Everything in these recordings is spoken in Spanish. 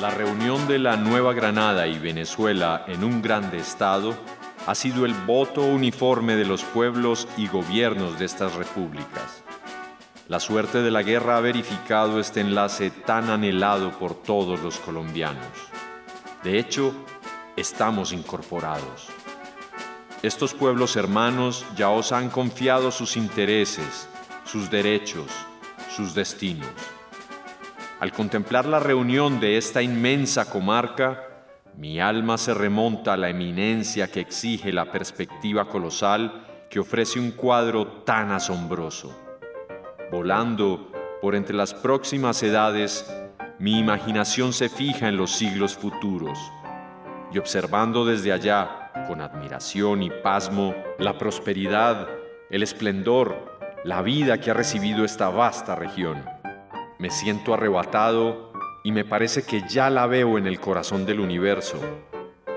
La reunión de la Nueva Granada y Venezuela en un grande estado ha sido el voto uniforme de los pueblos y gobiernos de estas repúblicas. La suerte de la guerra ha verificado este enlace tan anhelado por todos los colombianos. De hecho, estamos incorporados. Estos pueblos hermanos ya os han confiado sus intereses, sus derechos, sus destinos. Al contemplar la reunión de esta inmensa comarca, mi alma se remonta a la eminencia que exige la perspectiva colosal que ofrece un cuadro tan asombroso. Volando por entre las próximas edades, mi imaginación se fija en los siglos futuros y observando desde allá, con admiración y pasmo, la prosperidad, el esplendor, la vida que ha recibido esta vasta región me siento arrebatado y me parece que ya la veo en el corazón del universo,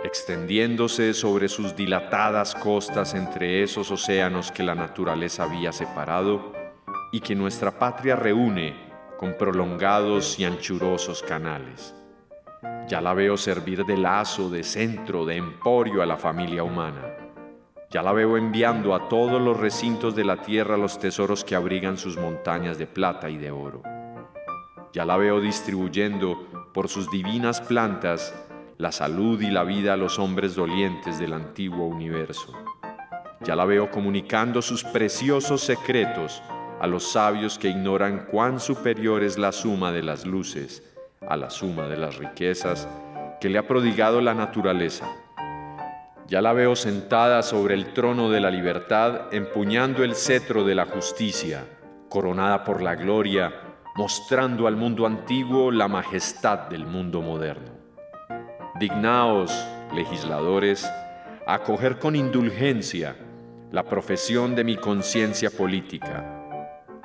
extendiéndose sobre sus dilatadas costas entre esos océanos que la naturaleza había separado y que nuestra patria reúne con prolongados y anchurosos canales. Ya la veo servir de lazo, de centro, de emporio a la familia humana. Ya la veo enviando a todos los recintos de la tierra los tesoros que abrigan sus montañas de plata y de oro. Ya la veo distribuyendo por sus divinas plantas la salud y la vida a los hombres dolientes del antiguo universo. Ya la veo comunicando sus preciosos secretos a los sabios que ignoran cuán superior es la suma de las luces a la suma de las riquezas que le ha prodigado la naturaleza. Ya la veo sentada sobre el trono de la libertad, empuñando el cetro de la justicia, coronada por la gloria mostrando al mundo antiguo la majestad del mundo moderno. Dignaos, legisladores, acoger con indulgencia la profesión de mi conciencia política,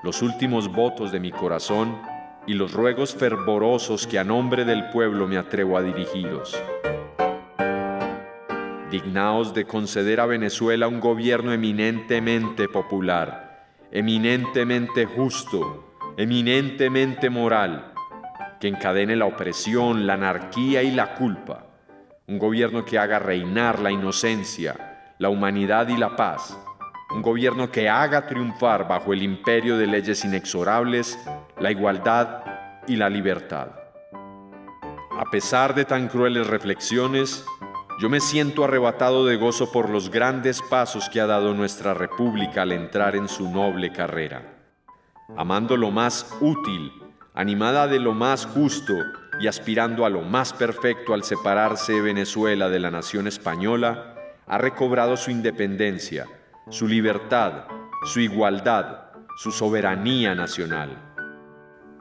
los últimos votos de mi corazón y los ruegos fervorosos que a nombre del pueblo me atrevo a dirigiros. Dignaos de conceder a Venezuela un gobierno eminentemente popular, eminentemente justo, eminentemente moral, que encadene la opresión, la anarquía y la culpa, un gobierno que haga reinar la inocencia, la humanidad y la paz, un gobierno que haga triunfar bajo el imperio de leyes inexorables la igualdad y la libertad. A pesar de tan crueles reflexiones, yo me siento arrebatado de gozo por los grandes pasos que ha dado nuestra República al entrar en su noble carrera amando lo más útil, animada de lo más justo y aspirando a lo más perfecto al separarse Venezuela de la nación española, ha recobrado su independencia, su libertad, su igualdad, su soberanía nacional.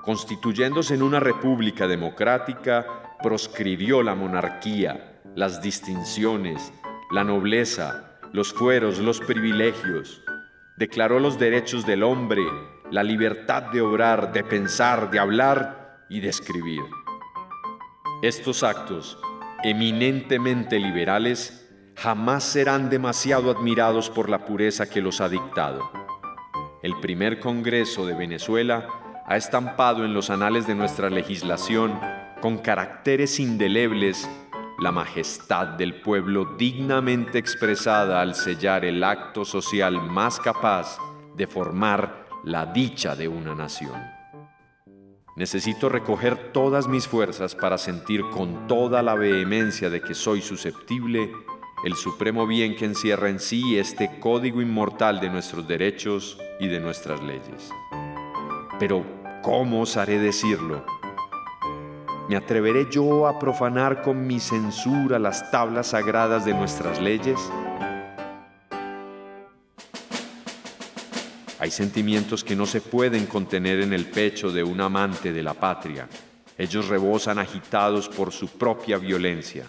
Constituyéndose en una república democrática, proscribió la monarquía, las distinciones, la nobleza, los fueros, los privilegios, declaró los derechos del hombre, la libertad de obrar, de pensar, de hablar y de escribir. Estos actos, eminentemente liberales, jamás serán demasiado admirados por la pureza que los ha dictado. El primer Congreso de Venezuela ha estampado en los anales de nuestra legislación, con caracteres indelebles, la majestad del pueblo dignamente expresada al sellar el acto social más capaz de formar la dicha de una nación. Necesito recoger todas mis fuerzas para sentir con toda la vehemencia de que soy susceptible el supremo bien que encierra en sí este código inmortal de nuestros derechos y de nuestras leyes. Pero, ¿cómo osaré decirlo? ¿Me atreveré yo a profanar con mi censura las tablas sagradas de nuestras leyes? Hay sentimientos que no se pueden contener en el pecho de un amante de la patria. Ellos rebosan agitados por su propia violencia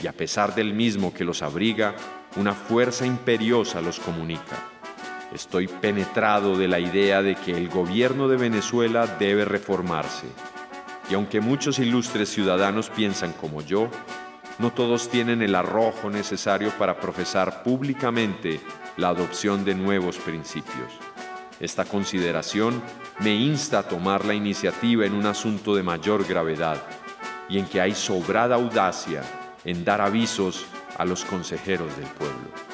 y a pesar del mismo que los abriga, una fuerza imperiosa los comunica. Estoy penetrado de la idea de que el gobierno de Venezuela debe reformarse. Y aunque muchos ilustres ciudadanos piensan como yo, no todos tienen el arrojo necesario para profesar públicamente la adopción de nuevos principios. Esta consideración me insta a tomar la iniciativa en un asunto de mayor gravedad, y en que hay sobrada audacia en dar avisos a los consejeros del pueblo.